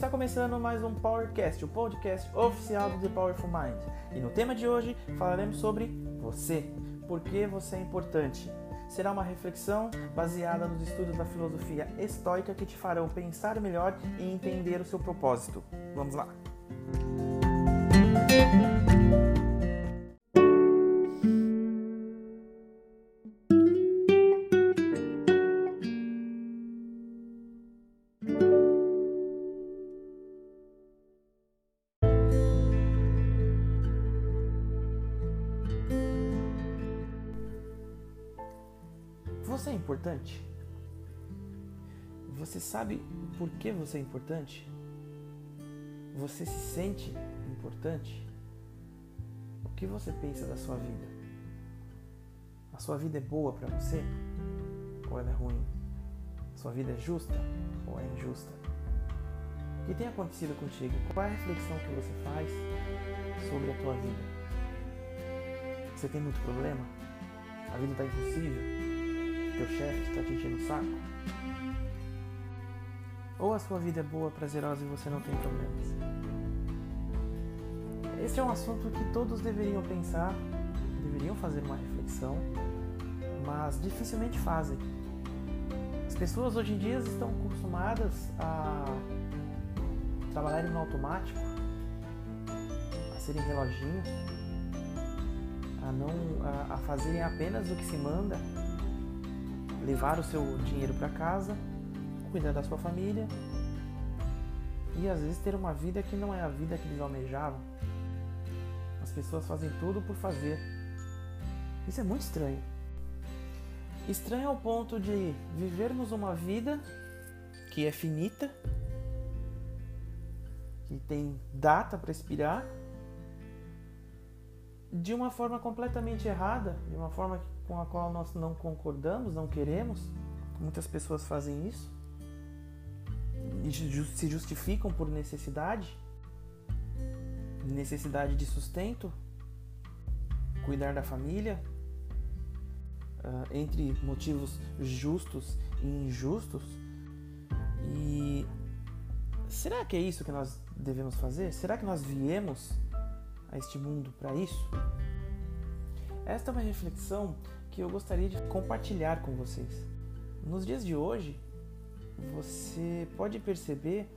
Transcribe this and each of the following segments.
Está começando mais um Powercast, o podcast oficial do The Powerful Mind. E no tema de hoje falaremos sobre você. Por que você é importante? Será uma reflexão baseada nos estudos da filosofia estoica que te farão pensar melhor e entender o seu propósito. Vamos lá! Você importante? Você sabe por que você é importante? Você se sente importante? O que você pensa da sua vida? A sua vida é boa para você? Ou ela é ruim? A sua vida é justa ou é injusta? O que tem acontecido contigo? Qual é a reflexão que você faz sobre a tua vida? Você tem muito problema? A vida está impossível? Teu chefe está te enchendo o saco? Ou a sua vida é boa, prazerosa e você não tem problemas? Esse é um assunto que todos deveriam pensar, deveriam fazer uma reflexão, mas dificilmente fazem. As pessoas hoje em dia estão acostumadas a trabalharem no automático, a serem reloginhos, a não a, a fazerem apenas o que se manda levar o seu dinheiro para casa, cuidar da sua família e às vezes ter uma vida que não é a vida que eles almejavam. As pessoas fazem tudo por fazer. Isso é muito estranho. Estranho ao ponto de vivermos uma vida que é finita, que tem data para expirar, de uma forma completamente errada, de uma forma com a qual nós não concordamos, não queremos. Muitas pessoas fazem isso e se justificam por necessidade, necessidade de sustento, cuidar da família, uh, entre motivos justos e injustos. E será que é isso que nós devemos fazer? Será que nós viemos a este mundo para isso? Esta é uma reflexão que eu gostaria de compartilhar com vocês. Nos dias de hoje, você pode perceber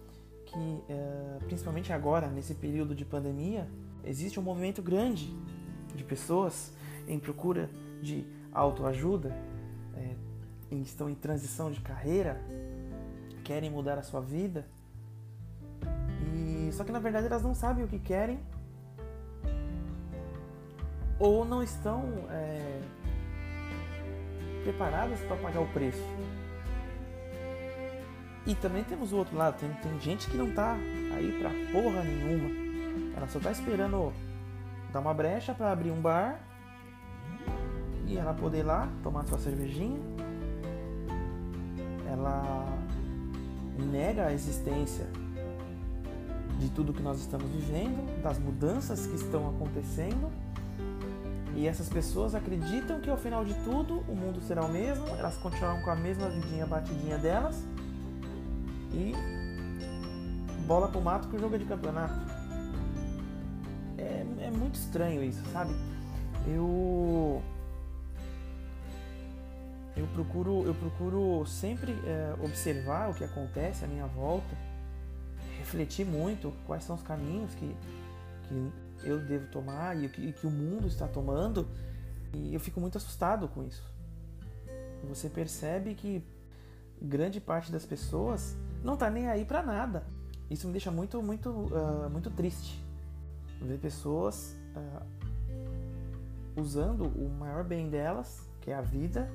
que, é, principalmente agora, nesse período de pandemia, existe um movimento grande de pessoas em procura de autoajuda, é, estão em transição de carreira, querem mudar a sua vida, e só que na verdade elas não sabem o que querem ou não estão é, preparadas para pagar o preço. E também temos o outro lado, tem, tem gente que não tá aí pra porra nenhuma. Ela só tá esperando dar uma brecha para abrir um bar e ela poder ir lá tomar sua cervejinha. Ela nega a existência de tudo que nós estamos vivendo, das mudanças que estão acontecendo e essas pessoas acreditam que ao final de tudo o mundo será o mesmo, elas continuarão com a mesma vidinha batidinha delas e bola pro mato que o jogo é de campeonato. É, é muito estranho isso, sabe? Eu eu procuro eu procuro sempre é, observar o que acontece à minha volta, refletir muito quais são os caminhos que, que eu devo tomar e o que, que o mundo está tomando. E eu fico muito assustado com isso. Você percebe que grande parte das pessoas não está nem aí para nada. Isso me deixa muito, muito, uh, muito triste. Ver pessoas uh, usando o maior bem delas, que é a vida,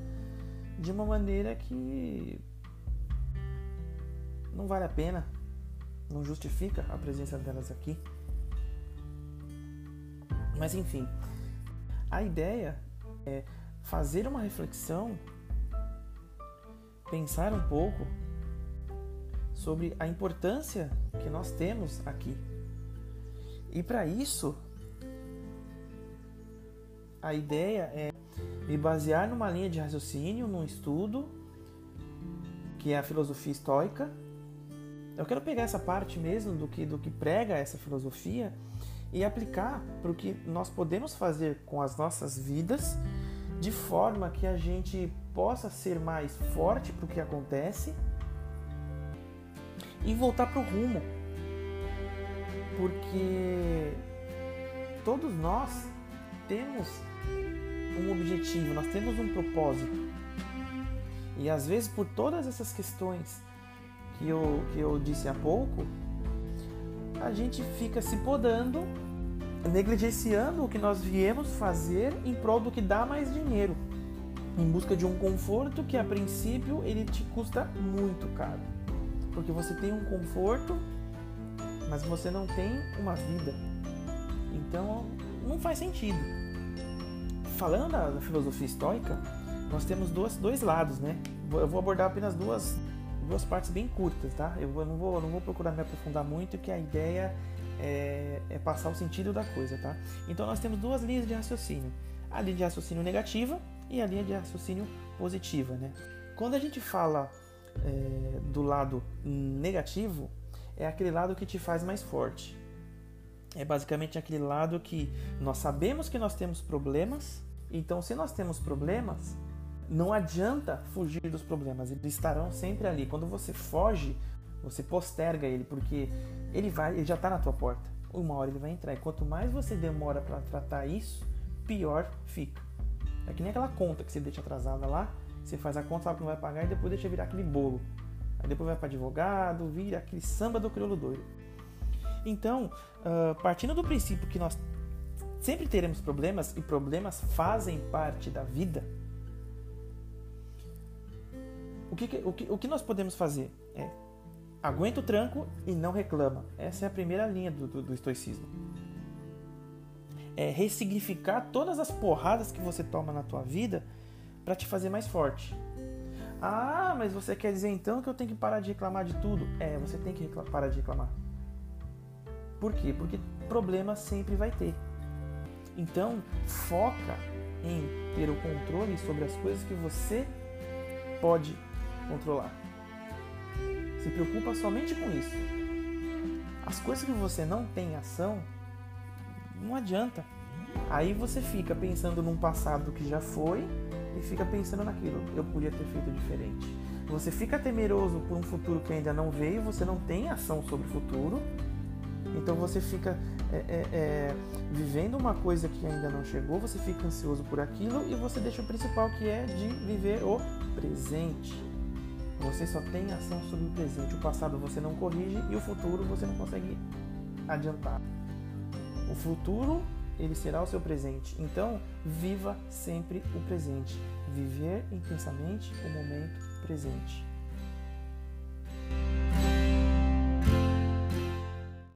de uma maneira que não vale a pena, não justifica a presença delas aqui. Mas enfim, a ideia é fazer uma reflexão, pensar um pouco sobre a importância que nós temos aqui. E para isso, a ideia é me basear numa linha de raciocínio, num estudo, que é a filosofia estoica, Eu quero pegar essa parte mesmo do que, do que prega essa filosofia e aplicar para o que nós podemos fazer com as nossas vidas de forma que a gente possa ser mais forte para o que acontece e voltar para o rumo. Porque todos nós temos um objetivo, nós temos um propósito. E às vezes, por todas essas questões que eu, que eu disse há pouco, a gente fica se podando, negligenciando o que nós viemos fazer em prol do que dá mais dinheiro, em busca de um conforto que a princípio ele te custa muito caro. Porque você tem um conforto, mas você não tem uma vida. Então não faz sentido. Falando da, filosofia estoica, nós temos dois, dois lados, né? Eu vou abordar apenas duas, duas partes bem curtas, tá? Eu não vou, não vou procurar me aprofundar muito, que a ideia é, é, passar o sentido da coisa, tá? Então nós temos duas linhas de raciocínio: a linha de raciocínio negativa e a linha de raciocínio positiva, né? Quando a gente fala é, do lado negativo, é aquele lado que te faz mais forte. É basicamente aquele lado que nós sabemos que nós temos problemas, então se nós temos problemas, não adianta fugir dos problemas, eles estarão sempre ali. Quando você foge, você posterga ele, porque ele vai, ele já está na tua porta. Uma hora ele vai entrar. E quanto mais você demora para tratar isso, pior fica. É que nem aquela conta que você deixa atrasada lá, você faz a conta, sabe que não vai pagar e depois deixa virar aquele bolo. Aí depois vai para advogado, vira aquele samba do crioulo doido. Então, uh, partindo do princípio que nós sempre teremos problemas e problemas fazem parte da vida, que, o que, o que nós podemos fazer é aguenta o tranco e não reclama. Essa é a primeira linha do, do, do estoicismo. É ressignificar todas as porradas que você toma na tua vida para te fazer mais forte. Ah, mas você quer dizer então que eu tenho que parar de reclamar de tudo? É, você tem que parar de reclamar. Por quê? Porque problema sempre vai ter. Então, foca em ter o controle sobre as coisas que você pode controlar. Se preocupa somente com isso. As coisas que você não tem ação, não adianta. Aí você fica pensando num passado que já foi e fica pensando naquilo. Eu podia ter feito diferente. Você fica temeroso por um futuro que ainda não veio, você não tem ação sobre o futuro. Então você fica é, é, é, vivendo uma coisa que ainda não chegou, você fica ansioso por aquilo e você deixa o principal que é de viver o presente. Você só tem ação sobre o presente. O passado você não corrige e o futuro você não consegue adiantar. O futuro ele será o seu presente. Então, viva sempre o presente. Viver intensamente o momento presente.